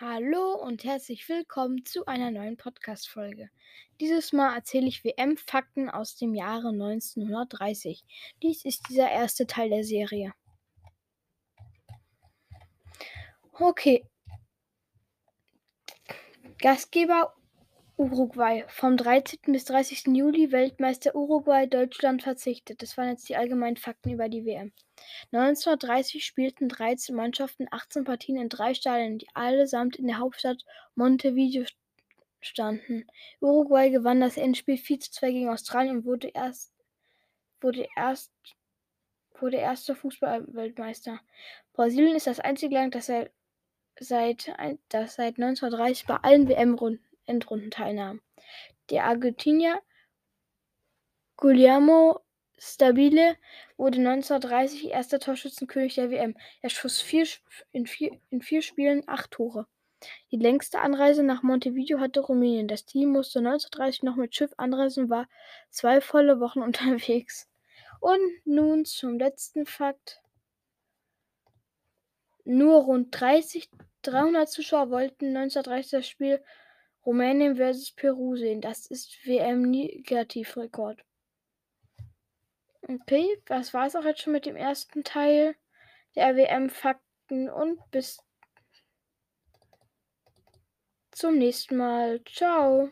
Hallo und herzlich willkommen zu einer neuen Podcast-Folge. Dieses Mal erzähle ich WM-Fakten aus dem Jahre 1930. Dies ist dieser erste Teil der Serie. Okay. Gastgeber Uruguay. Vom 13. bis 30. Juli Weltmeister Uruguay, Deutschland verzichtet. Das waren jetzt die allgemeinen Fakten über die WM. 1930 spielten 13 Mannschaften 18 Partien in drei Stadien, die allesamt in der Hauptstadt Montevideo standen. Uruguay gewann das Endspiel 4 zu 2 gegen Australien und wurde erst wurde erst wurde erster Fußballweltmeister. Brasilien ist das einzige Land, das seit, seit, das seit 1930 bei allen WM-Runden Endrunden teilnahm. Der Argentinier Guillermo Stabile wurde 1930 erster Torschützenkönig der WM. Er schoss vier, in, vier, in vier Spielen acht Tore. Die längste Anreise nach Montevideo hatte Rumänien. Das Team musste 1930 noch mit Schiff anreisen und war zwei volle Wochen unterwegs. Und nun zum letzten Fakt. Nur rund 30, 300 Zuschauer wollten 1930 das Spiel Rumänien vs. Peru sehen. Das ist WM-Negativrekord. Okay, das war es auch jetzt schon mit dem ersten Teil der WM-Fakten und bis zum nächsten Mal. Ciao.